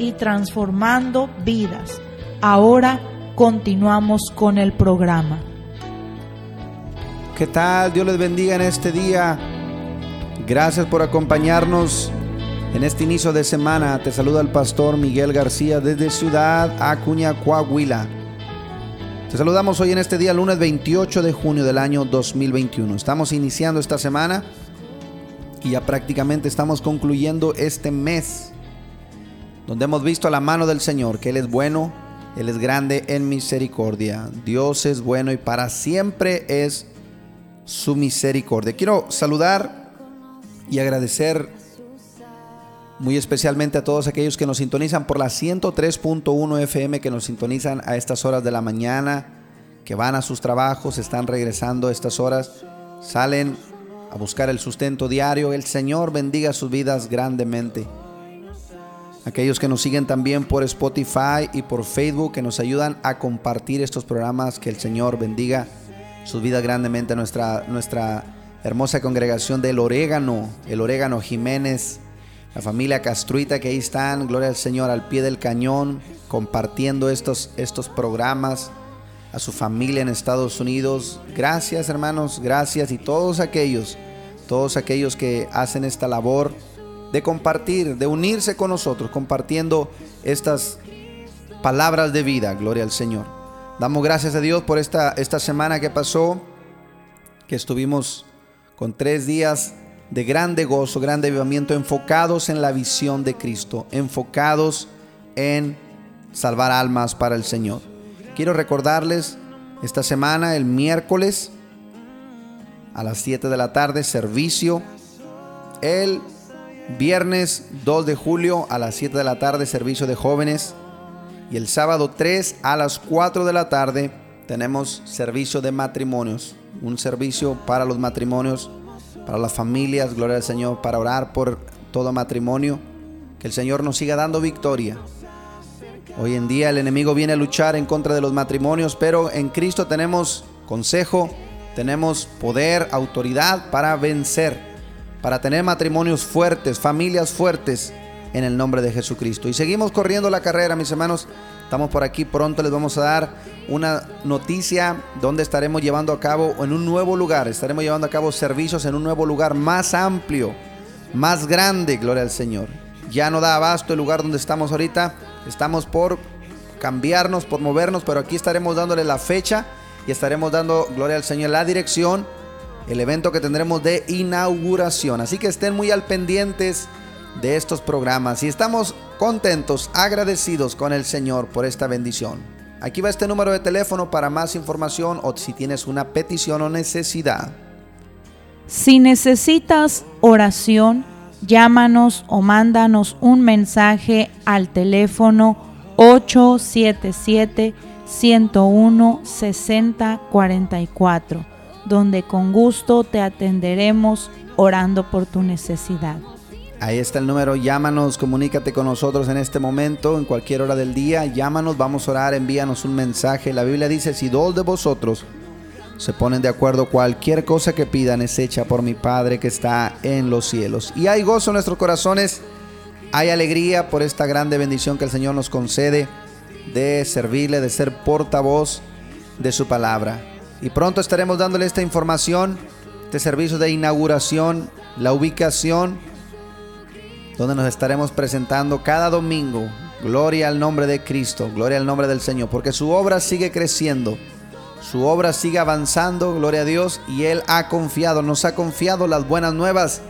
y transformando vidas. Ahora continuamos con el programa. ¿Qué tal? Dios les bendiga en este día. Gracias por acompañarnos en este inicio de semana. Te saluda el pastor Miguel García desde Ciudad Acuña, Coahuila. Te saludamos hoy en este día, lunes 28 de junio del año 2021. Estamos iniciando esta semana y ya prácticamente estamos concluyendo este mes donde hemos visto la mano del Señor, que Él es bueno, Él es grande en misericordia. Dios es bueno y para siempre es su misericordia. Quiero saludar y agradecer muy especialmente a todos aquellos que nos sintonizan por la 103.1 FM, que nos sintonizan a estas horas de la mañana, que van a sus trabajos, están regresando a estas horas, salen a buscar el sustento diario. El Señor bendiga sus vidas grandemente. Aquellos que nos siguen también por Spotify y por Facebook, que nos ayudan a compartir estos programas, que el Señor bendiga sus vidas grandemente. Nuestra, nuestra hermosa congregación del Orégano, el Orégano Jiménez la familia Castruita que ahí están, gloria al Señor, al pie del cañón, compartiendo estos, estos programas a su familia en Estados Unidos. Gracias hermanos, gracias y todos aquellos, todos aquellos que hacen esta labor de compartir, de unirse con nosotros, compartiendo estas palabras de vida, gloria al Señor. Damos gracias a Dios por esta, esta semana que pasó, que estuvimos con tres días de grande gozo, grande avivamiento, enfocados en la visión de Cristo, enfocados en salvar almas para el Señor. Quiero recordarles esta semana, el miércoles, a las 7 de la tarde, servicio. El viernes 2 de julio, a las 7 de la tarde, servicio de jóvenes. Y el sábado 3 a las 4 de la tarde, tenemos servicio de matrimonios. Un servicio para los matrimonios para las familias, gloria al Señor, para orar por todo matrimonio. Que el Señor nos siga dando victoria. Hoy en día el enemigo viene a luchar en contra de los matrimonios, pero en Cristo tenemos consejo, tenemos poder, autoridad para vencer, para tener matrimonios fuertes, familias fuertes en el nombre de Jesucristo. Y seguimos corriendo la carrera, mis hermanos. Estamos por aquí pronto, les vamos a dar una noticia donde estaremos llevando a cabo en un nuevo lugar, estaremos llevando a cabo servicios en un nuevo lugar más amplio, más grande, gloria al Señor. Ya no da abasto el lugar donde estamos ahorita, estamos por cambiarnos, por movernos, pero aquí estaremos dándole la fecha y estaremos dando, gloria al Señor, la dirección, el evento que tendremos de inauguración. Así que estén muy al pendientes de estos programas y estamos contentos, agradecidos con el Señor por esta bendición. Aquí va este número de teléfono para más información o si tienes una petición o necesidad. Si necesitas oración, llámanos o mándanos un mensaje al teléfono 877 101 6044, donde con gusto te atenderemos orando por tu necesidad. Ahí está el número, llámanos, comunícate con nosotros en este momento, en cualquier hora del día, llámanos, vamos a orar, envíanos un mensaje. La Biblia dice, si dos de vosotros se ponen de acuerdo, cualquier cosa que pidan es hecha por mi Padre que está en los cielos. Y hay gozo en nuestros corazones, hay alegría por esta grande bendición que el Señor nos concede de servirle, de ser portavoz de su palabra. Y pronto estaremos dándole esta información, este servicio de inauguración, la ubicación donde nos estaremos presentando cada domingo, Gloria al nombre de Cristo, gloria al nombre del Señor, porque su obra sigue creciendo, su obra sigue avanzando, gloria a Dios, y Él ha confiado, nos ha confiado las buenas nuevas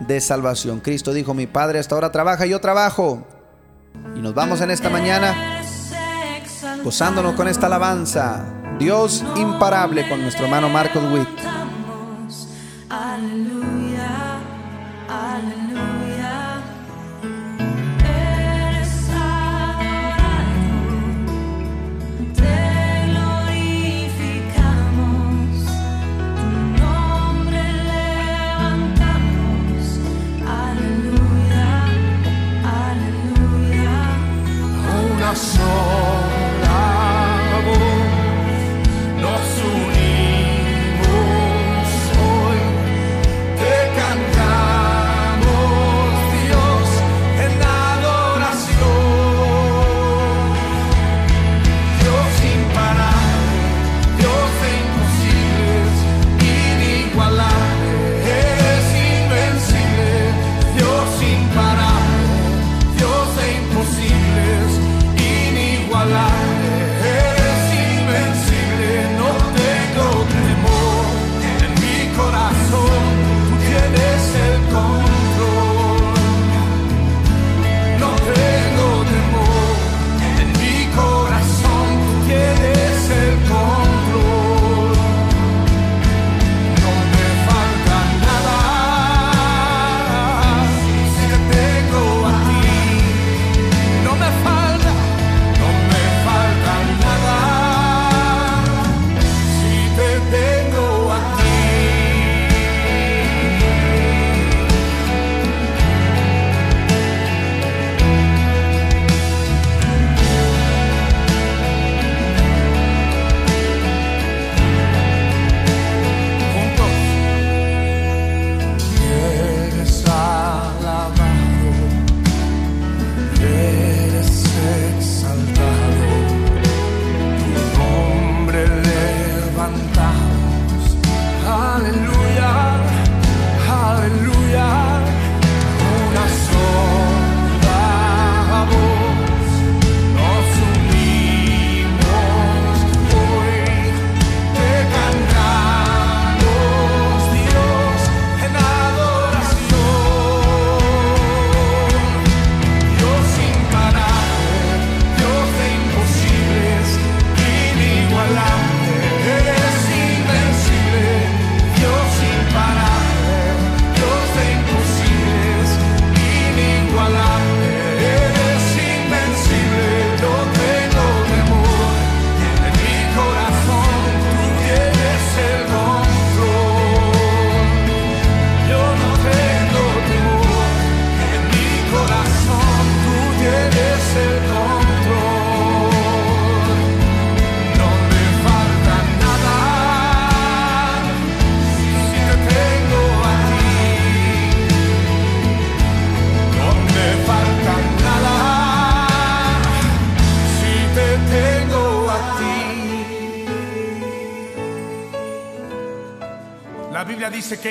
de salvación. Cristo dijo, mi Padre hasta ahora trabaja, yo trabajo. Y nos vamos en esta mañana gozándonos con esta alabanza. Dios imparable con nuestro hermano Marcos Witt. dice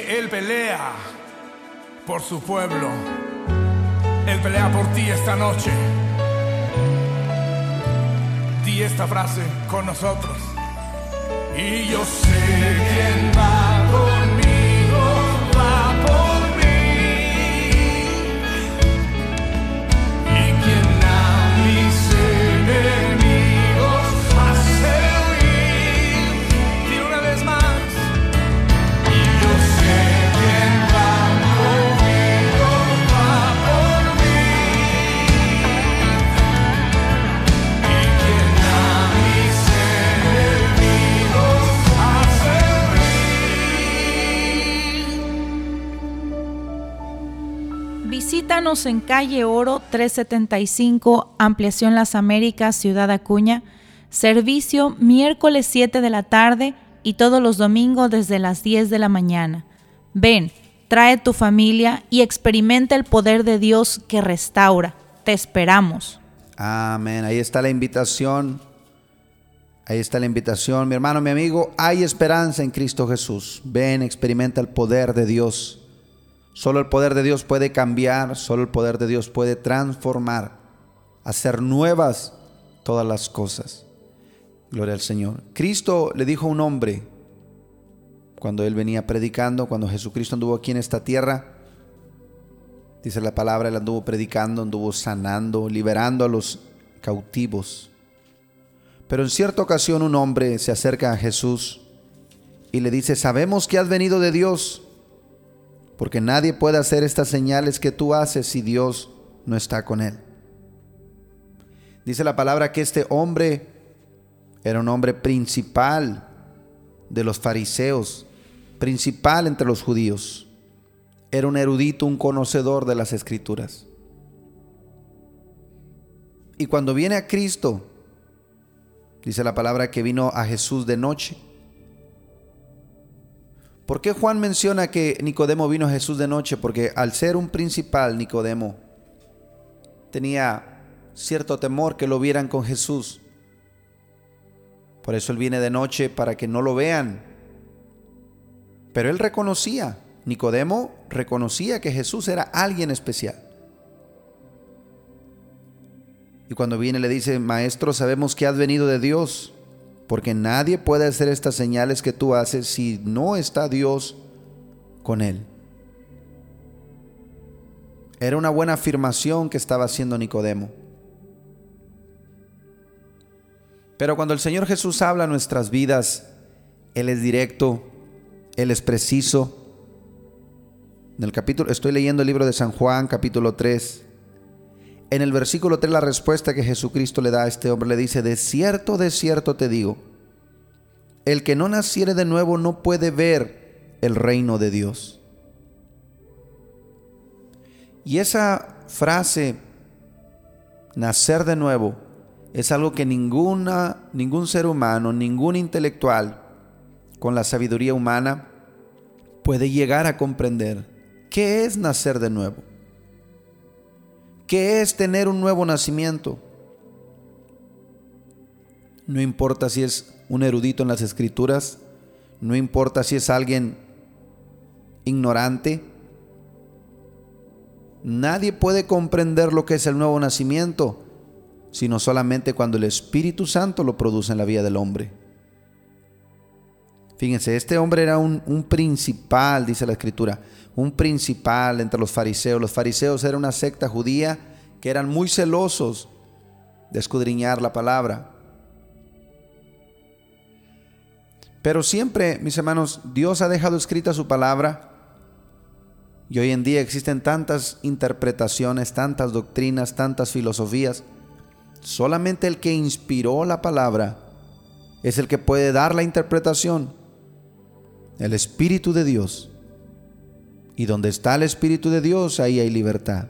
Él pelea por su pueblo. Él pelea por ti esta noche. Di esta frase con nosotros. Y yo sé quién va En calle Oro 375, Ampliación Las Américas, Ciudad Acuña. Servicio miércoles 7 de la tarde y todos los domingos desde las 10 de la mañana. Ven, trae tu familia y experimenta el poder de Dios que restaura. Te esperamos. Amén. Ahí está la invitación. Ahí está la invitación. Mi hermano, mi amigo, hay esperanza en Cristo Jesús. Ven, experimenta el poder de Dios. Solo el poder de Dios puede cambiar, solo el poder de Dios puede transformar. hacer nuevas todas las cosas. Gloria al Señor. Cristo le dijo a un hombre, cuando él venía predicando, cuando Jesucristo anduvo aquí en esta tierra, dice la palabra, él anduvo predicando, anduvo sanando, liberando a los cautivos. Pero en cierta ocasión un hombre se acerca a Jesús y le dice, sabemos que has venido de Dios, porque nadie puede hacer estas señales que tú haces si Dios no está con él. Dice la palabra que este hombre era un hombre principal de los fariseos, principal entre los judíos. Era un erudito, un conocedor de las escrituras. Y cuando viene a Cristo, dice la palabra que vino a Jesús de noche. ¿Por qué Juan menciona que Nicodemo vino a Jesús de noche? Porque al ser un principal, Nicodemo tenía cierto temor que lo vieran con Jesús. Por eso él viene de noche para que no lo vean. Pero él reconocía, Nicodemo reconocía que Jesús era alguien especial. Y cuando viene le dice, Maestro, sabemos que has venido de Dios, porque nadie puede hacer estas señales que tú haces si no está Dios con él. Era una buena afirmación que estaba haciendo Nicodemo. Pero cuando el Señor Jesús habla a nuestras vidas, Él es directo, Él es preciso. En el capítulo, estoy leyendo el libro de San Juan, capítulo 3. En el versículo 3 la respuesta que Jesucristo le da a este hombre le dice, de cierto, de cierto te digo, el que no naciere de nuevo no puede ver el reino de Dios. Y esa frase, nacer de nuevo, es algo que ninguna, ningún ser humano, ningún intelectual con la sabiduría humana puede llegar a comprender. ¿Qué es nacer de nuevo? ¿Qué es tener un nuevo nacimiento? No importa si es un erudito en las escrituras, no importa si es alguien ignorante, nadie puede comprender lo que es el nuevo nacimiento sino solamente cuando el Espíritu Santo lo produce en la vida del hombre. Fíjense, este hombre era un, un, principal, dice la escritura, un principal entre los fariseos. Los fariseos eran una secta judía que eran muy celosos de escudriñar la palabra. Pero siempre, mis hermanos, Dios ha dejado escrita su palabra y hoy en día existen tantas interpretaciones, tantas doctrinas, tantas filosofías Solamente el que inspiró la palabra es el que puede dar la interpretación. El Espíritu de Dios. Y donde está el Espíritu de Dios, ahí hay libertad.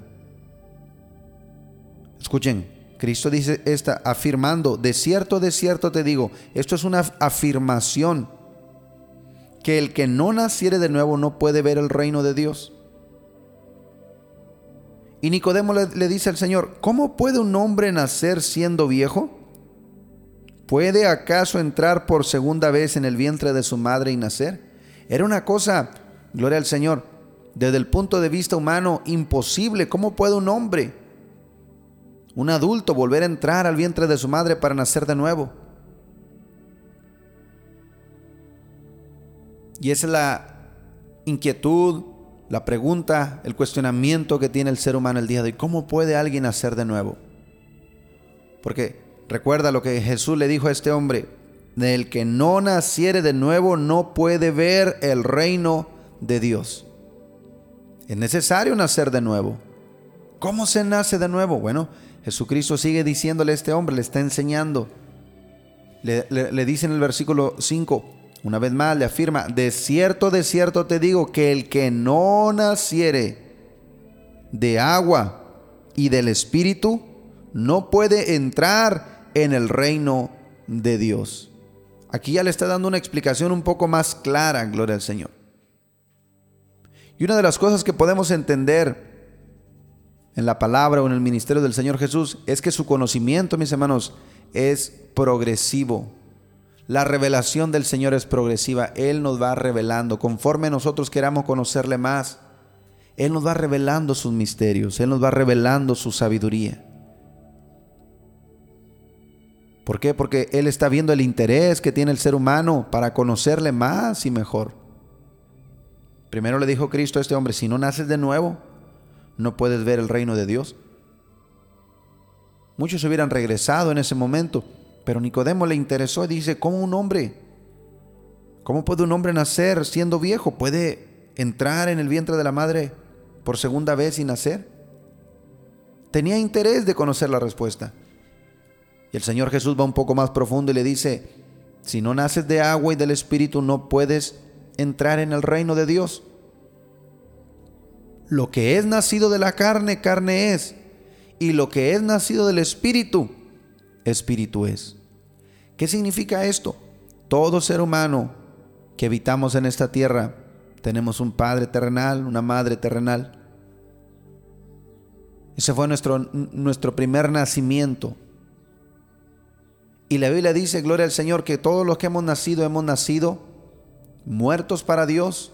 Escuchen, Cristo dice esta afirmando, de cierto, de cierto te digo, esto es una afirmación, que el que no naciere de nuevo no puede ver el reino de Dios. Y Nicodemo le, dice al Señor, ¿cómo puede un hombre nacer siendo viejo? ¿Puede acaso entrar por segunda vez en el vientre de su madre y nacer? Era una cosa, gloria al Señor, desde el punto de vista humano imposible. ¿Cómo puede un hombre, un adulto, volver a entrar al vientre de su madre para nacer de nuevo? Y esa es la inquietud, la pregunta, el cuestionamiento que tiene el ser humano el día de hoy. ¿Cómo puede alguien hacer de nuevo? Porque recuerda lo que Jesús le dijo a este hombre. Del que no naciere de nuevo no puede ver el reino de Dios. Es necesario nacer de nuevo. ¿Cómo se nace de nuevo? Bueno, Jesucristo sigue diciéndole a este hombre, le está enseñando. Le, le dice en el versículo 5, una vez más le afirma, de cierto, de cierto te digo que el que no naciere de agua y del Espíritu no puede entrar en el reino de Dios. Aquí ya le está dando una explicación un poco más clara, gloria al Señor. Y una de las cosas que podemos entender en la palabra o en el ministerio del Señor Jesús es que su conocimiento, mis hermanos, es progresivo. La revelación del Señor es progresiva. Él nos va revelando. Conforme nosotros queramos conocerle más, Él nos va revelando sus misterios. Él nos va revelando su sabiduría. ¿Por qué? Porque Él está viendo el interés que tiene el ser humano para conocerle más y mejor. Primero le dijo Cristo a este hombre, si no naces de nuevo, no puedes ver el reino de Dios. Muchos hubieran regresado en ese momento, pero Nicodemo le interesó y dice, ¿cómo un hombre? ¿Cómo puede un hombre nacer siendo viejo? ¿Puede entrar en el vientre de la madre por segunda vez y nacer? Tenía interés de conocer la respuesta. Y el Señor Jesús va un poco más profundo y le dice, si no naces de agua y del Espíritu no puedes entrar en el reino de Dios. Lo que es nacido de la carne, carne es. Y lo que es nacido del Espíritu, Espíritu es. ¿Qué significa esto? Todo ser humano que habitamos en esta tierra, tenemos un Padre terrenal, una Madre terrenal. Ese fue nuestro, nuestro primer nacimiento. Y la Biblia dice, gloria al Señor, que todos los que hemos nacido hemos nacido muertos para Dios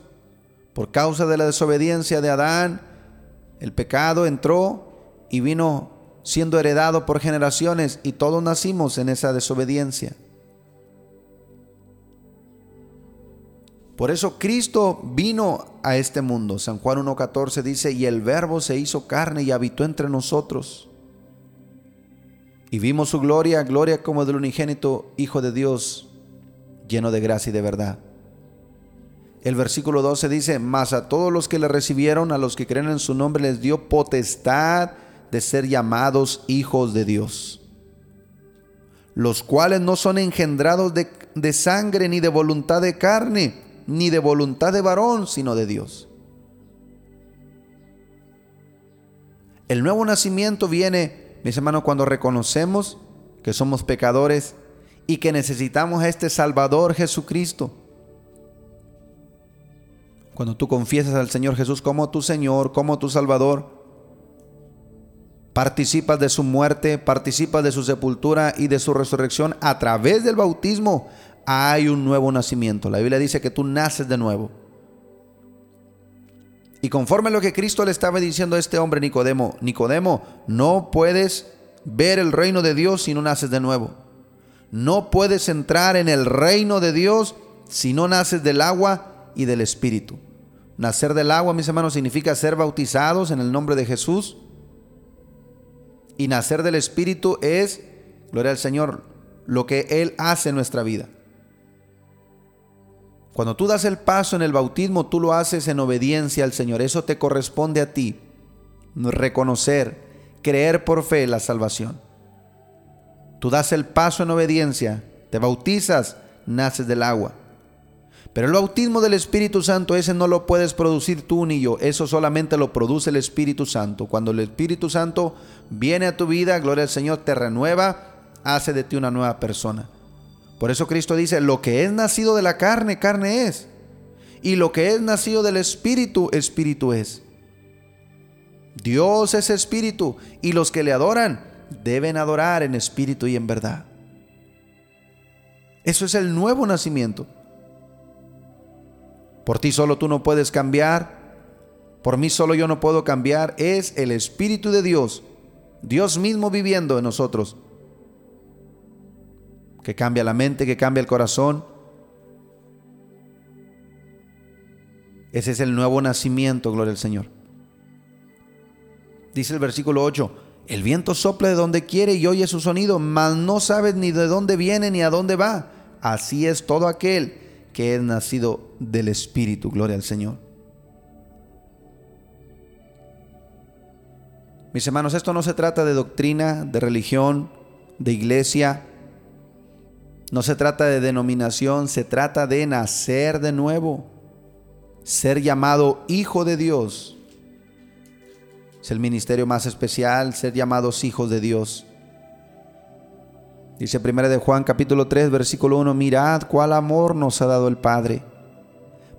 por causa de la desobediencia de Adán. El pecado entró y vino siendo heredado por generaciones y todos nacimos en esa desobediencia. Por eso Cristo vino a este mundo. San Juan 1.14 dice, y el verbo se hizo carne y habitó entre nosotros y vimos su gloria, gloria como del unigénito Hijo de Dios, lleno de gracia y de verdad. El versículo 12 dice, mas a todos los que le recibieron, a los que creen en su nombre, les dio potestad de ser llamados hijos de Dios, los cuales no son engendrados de, de sangre, ni de voluntad de carne, ni de voluntad de varón, sino de Dios. El nuevo nacimiento viene mis hermanos, cuando reconocemos que somos pecadores y que necesitamos a este Salvador Jesucristo, cuando tú confiesas al Señor Jesús como tu Señor, como tu Salvador, participas de su muerte, participas de su sepultura y de su resurrección a través del bautismo, hay un nuevo nacimiento. La Biblia dice que tú naces de nuevo. Y conforme a lo que Cristo le estaba diciendo a este hombre Nicodemo, Nicodemo, no puedes ver el reino de Dios si no naces de nuevo. No puedes entrar en el reino de Dios si no naces del agua y del Espíritu. Nacer del agua, mis hermanos, significa ser bautizados en el nombre de Jesús. Y nacer del Espíritu es, gloria al Señor, lo que Él hace en nuestra vida. Cuando tú das el paso en el bautismo, tú lo haces en obediencia al Señor. Eso te corresponde a ti. Reconocer, creer por fe la salvación. Tú das el paso en obediencia, te bautizas, naces del agua. Pero el bautismo del Espíritu Santo, ese no lo puedes producir tú ni yo, eso solamente lo produce el Espíritu Santo. Cuando el Espíritu Santo viene a tu vida, gloria al Señor, te renueva, hace de ti una nueva persona. Por eso Cristo dice, lo que es nacido de la carne, carne es. Y lo que es nacido del Espíritu, Espíritu es. Dios es Espíritu y los que le adoran deben adorar en espíritu y en verdad. Eso es el nuevo nacimiento. Por ti solo tú no puedes cambiar. Por mí solo yo no puedo cambiar. Es el Espíritu de Dios. Dios mismo viviendo en nosotros que cambia la mente, que cambia el corazón. Ese es el nuevo nacimiento, gloria al Señor. Dice el versículo 8, el viento sopla de donde quiere y oye su sonido, mas no sabes ni de dónde viene ni a dónde va. Así es todo aquel que es nacido del Espíritu, gloria al Señor. Mis hermanos, esto no se trata de doctrina, de religión, de iglesia, no se trata de denominación, se trata de nacer de nuevo, ser llamado hijo de Dios. Es el ministerio más especial, ser llamados hijos de Dios. Dice 1 de Juan capítulo 3 versículo 1, mirad cuál amor nos ha dado el Padre,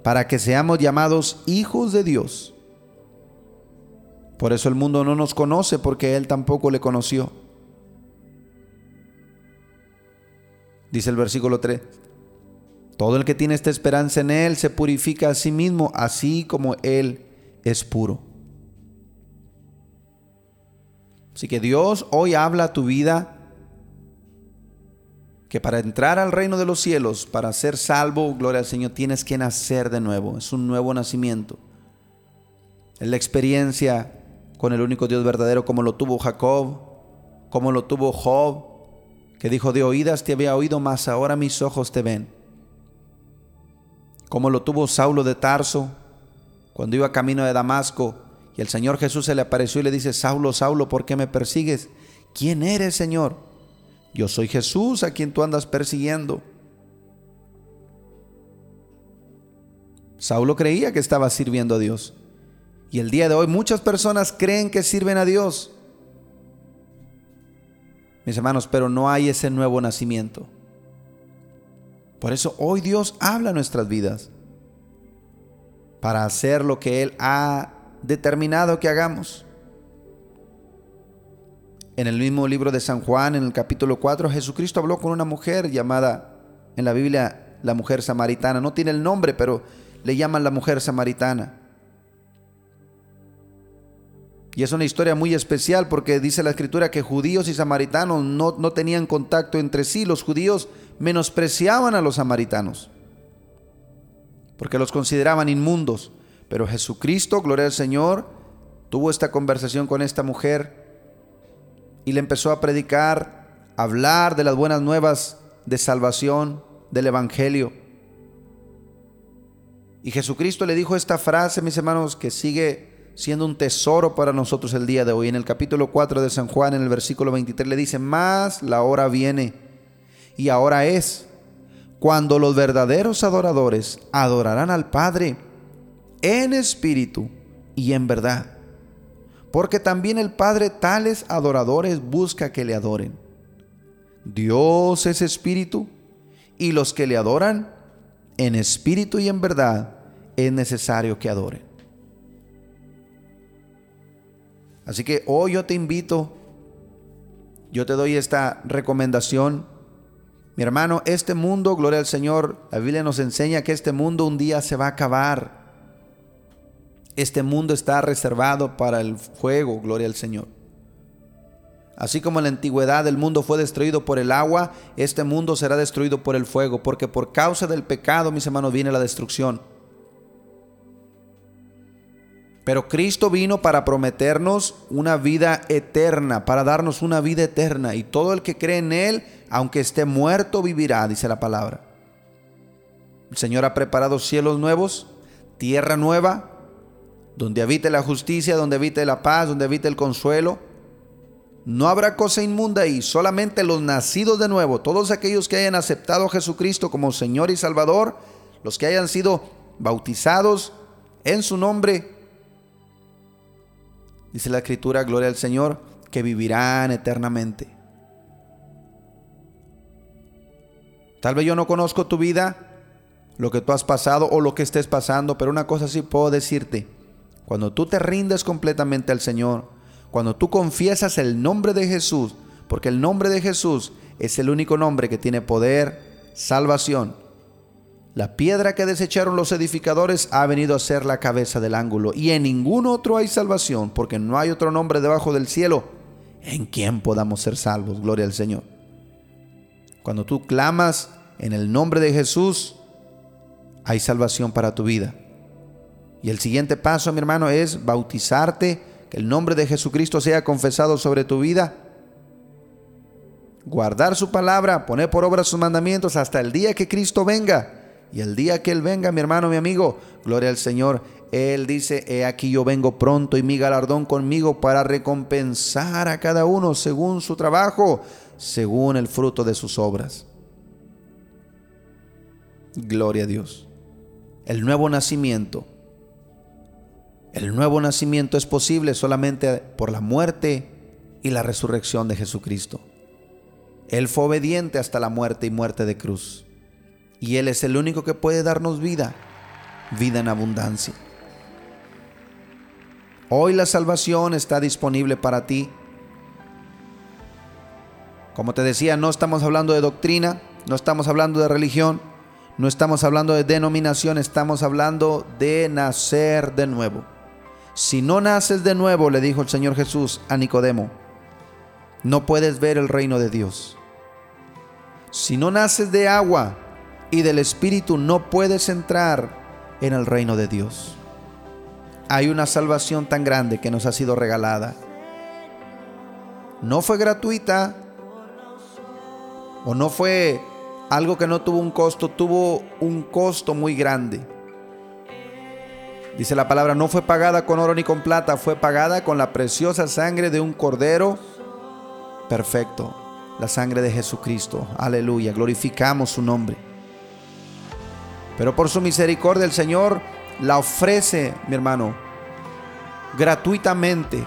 para que seamos llamados hijos de Dios. Por eso el mundo no nos conoce porque Él tampoco le conoció. Dice el versículo 3. Todo el que tiene esta esperanza en Él se purifica a sí mismo, así como Él es puro. Así que Dios hoy habla a tu vida que para entrar al reino de los cielos, para ser salvo, gloria al Señor, tienes que nacer de nuevo. Es un nuevo nacimiento. Es la experiencia con el único Dios verdadero como lo tuvo Jacob, como lo tuvo Job, que dijo, de oídas te había oído, mas ahora mis ojos te ven. Como lo tuvo Saulo de Tarso, cuando iba camino de Damasco, y el Señor Jesús se le apareció y le dice, Saulo, Saulo, ¿por qué me persigues? ¿Quién eres, Señor? Yo soy Jesús a quien tú andas persiguiendo. Saulo creía que estaba sirviendo a Dios. Y el día de hoy muchas personas creen que sirven a Dios. Mis hermanos, pero no hay ese nuevo nacimiento. Por eso hoy Dios habla en nuestras vidas para hacer lo que Él ha determinado que hagamos. En el mismo libro de San Juan, en el capítulo 4, Jesucristo habló con una mujer llamada en la Biblia la mujer samaritana. No tiene el nombre, pero le llaman la mujer samaritana. Y es una historia muy especial porque dice la escritura que judíos y samaritanos no, no tenían contacto entre sí. Los judíos menospreciaban a los samaritanos porque los consideraban inmundos. Pero Jesucristo, gloria al Señor, tuvo esta conversación con esta mujer y le empezó a predicar, a hablar de las buenas nuevas de salvación, del Evangelio. Y Jesucristo le dijo esta frase, mis hermanos, que sigue siendo un tesoro para nosotros el día de hoy. En el capítulo 4 de San Juan, en el versículo 23, le dice, más la hora viene y ahora es cuando los verdaderos adoradores adorarán al Padre en espíritu y en verdad porque también el Padre tales adoradores busca que le adoren. Dios es espíritu, y los que le adoran en espíritu y en verdad es necesario que adoren. Así que hoy yo te invito, yo te doy esta recomendación. Mi hermano, este mundo, gloria al Señor, la Biblia nos enseña que este mundo un día se va a acabar. Este mundo está reservado para el fuego, gloria al Señor. Así como en la antigüedad el mundo fue destruido por el agua, este mundo será destruido por el fuego, porque por causa del pecado, mis hermanos, viene la destrucción. Pero Cristo vino para prometernos una vida eterna, para darnos una vida eterna. Y todo el que cree en Él, aunque esté muerto, vivirá, dice la palabra. El Señor ha preparado cielos nuevos, tierra nueva, donde habite la justicia, donde habite la paz, donde habite el consuelo. No habrá cosa inmunda ahí, solamente los nacidos de nuevo, todos aquellos que hayan aceptado a Jesucristo como Señor y Salvador, los que hayan sido bautizados en su nombre, dice la Escritura, gloria al Señor, que vivirán eternamente. Tal vez yo no conozco tu vida, lo que tú has pasado o lo que estés pasando, pero una cosa sí puedo decirte cuando tú te rindes completamente al Señor, cuando tú confiesas el nombre de Jesús, porque el nombre de Jesús es el único nombre que tiene poder, salvación. La piedra que desecharon los edificadores ha venido a ser la cabeza del ángulo, y en ningún otro hay salvación, porque no hay otro nombre debajo del cielo en quien podamos ser salvos. Gloria al Señor. Cuando tú clamas en el nombre de Jesús, hay salvación para tu vida. Y el siguiente paso, mi hermano, es bautizarte, que el nombre de Jesucristo sea confesado sobre tu vida. Guardar su palabra, poner por obra sus mandamientos hasta el día que Cristo venga. Y el día que Él venga, mi hermano, mi amigo, gloria al Señor, Él dice, he aquí yo vengo pronto y mi galardón conmigo para recompensar a cada uno según su trabajo, según el fruto de sus obras. Gloria a Dios. El nuevo nacimiento el nuevo nacimiento es posible solamente por la muerte y la resurrección de Jesucristo. Él fue obediente hasta la muerte y muerte de cruz. Y Él es el único que puede darnos vida, vida en abundancia. Hoy la salvación está disponible para ti. Como te decía, no estamos hablando de doctrina, no estamos hablando de religión, no estamos hablando de denominación, estamos hablando de nacer de nuevo. Si no naces de nuevo, le dijo el Señor Jesús a Nicodemo, no puedes ver el reino de Dios. Si no naces de agua y del Espíritu, no puedes entrar en el reino de Dios. Hay una salvación tan grande que nos ha sido regalada. No fue gratuita o no fue algo que no tuvo un costo, tuvo un costo muy grande. Dice la palabra, no fue pagada con oro ni con plata, fue pagada con la preciosa sangre de un cordero perfecto la sangre de Jesucristo. Aleluya, glorificamos su nombre. Pero por su misericordia el Señor la ofrece, mi hermano, gratuitamente.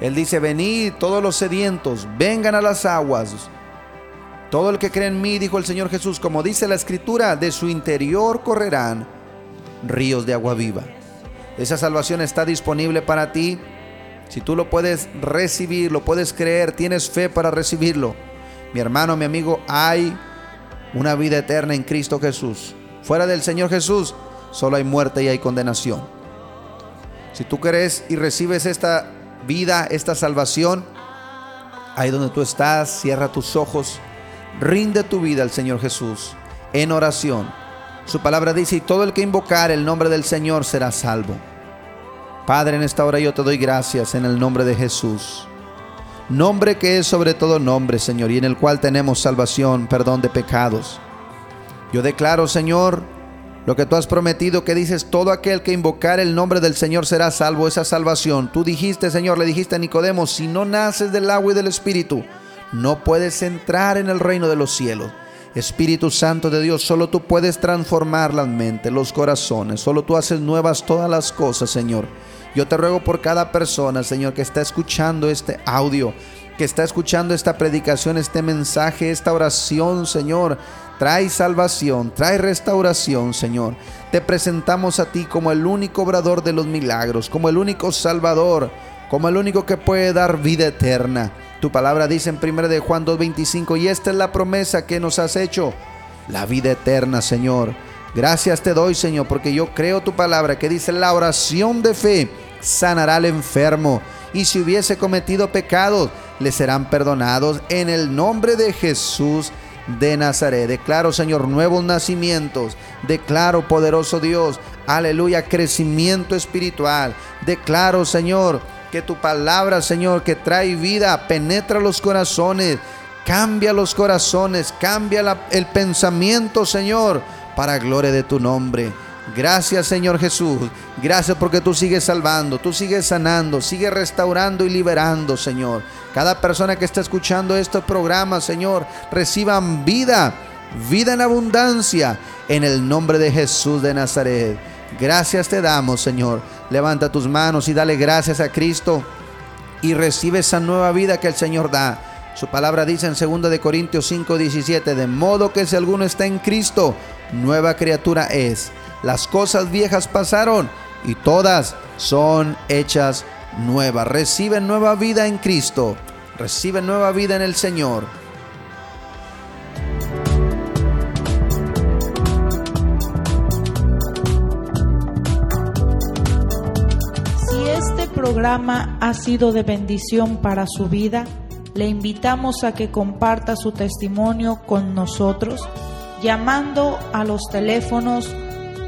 Él dice, venid todos los sedientos, vengan a las aguas. Todo el que cree en mí, dijo el Señor Jesús, como dice la Escritura, de su interior correrán ríos de agua viva. Esa salvación está disponible para ti si tú lo puedes recibir, lo puedes creer, tienes fe para recibirlo. Mi hermano, mi amigo, hay una vida eterna en Cristo Jesús. Fuera del Señor Jesús, solo hay muerte y hay condenación. Si tú crees y recibes esta vida, esta salvación, ahí donde tú estás, cierra tus ojos, rinde tu vida al Señor Jesús en oración. Su palabra dice, y todo el que invocar el nombre del Señor será salvo. Padre, en esta hora yo te doy gracias en el nombre de Jesús. Nombre que es sobre todo nombre, Señor, y en el cual tenemos salvación, perdón de pecados. Yo declaro, Señor, lo que tú has prometido, que dices, todo aquel que invocar el nombre del Señor será salvo, esa salvación. Tú dijiste, Señor, le dijiste a Nicodemo, si no naces del agua y del Espíritu, no puedes entrar en el reino de los cielos. Espíritu Santo de Dios, solo tú puedes transformar la mente, los corazones, solo tú haces nuevas todas las cosas, Señor. Yo te ruego por cada persona, Señor, que está escuchando este audio, que está escuchando esta predicación, este mensaje, esta oración, Señor. Trae salvación, trae restauración, Señor. Te presentamos a ti como el único obrador de los milagros, como el único salvador, como el único que puede dar vida eterna. Tu palabra dice en 1 de Juan 2:25, y esta es la promesa que nos has hecho, la vida eterna, Señor. Gracias te doy, Señor, porque yo creo tu palabra que dice la oración de fe sanará al enfermo. Y si hubiese cometido pecados, le serán perdonados en el nombre de Jesús de Nazaret. Declaro, Señor, nuevos nacimientos. Declaro, poderoso Dios, aleluya, crecimiento espiritual. Declaro, Señor, que tu palabra, Señor, que trae vida, penetra los corazones, cambia los corazones, cambia el pensamiento, Señor, para gloria de tu nombre. Gracias Señor Jesús. Gracias porque tú sigues salvando, tú sigues sanando, sigues restaurando y liberando, Señor. Cada persona que está escuchando estos programas, Señor, reciban vida, vida en abundancia, en el nombre de Jesús de Nazaret. Gracias te damos, Señor. Levanta tus manos y dale gracias a Cristo y recibe esa nueva vida que el Señor da. Su palabra dice en 2 de Corintios 5, 17, de modo que si alguno está en Cristo, nueva criatura es las cosas viejas pasaron y todas son hechas nuevas. Reciben nueva vida en Cristo, reciben nueva vida en el Señor. Si este programa ha sido de bendición para su vida, le invitamos a que comparta su testimonio con nosotros llamando a los teléfonos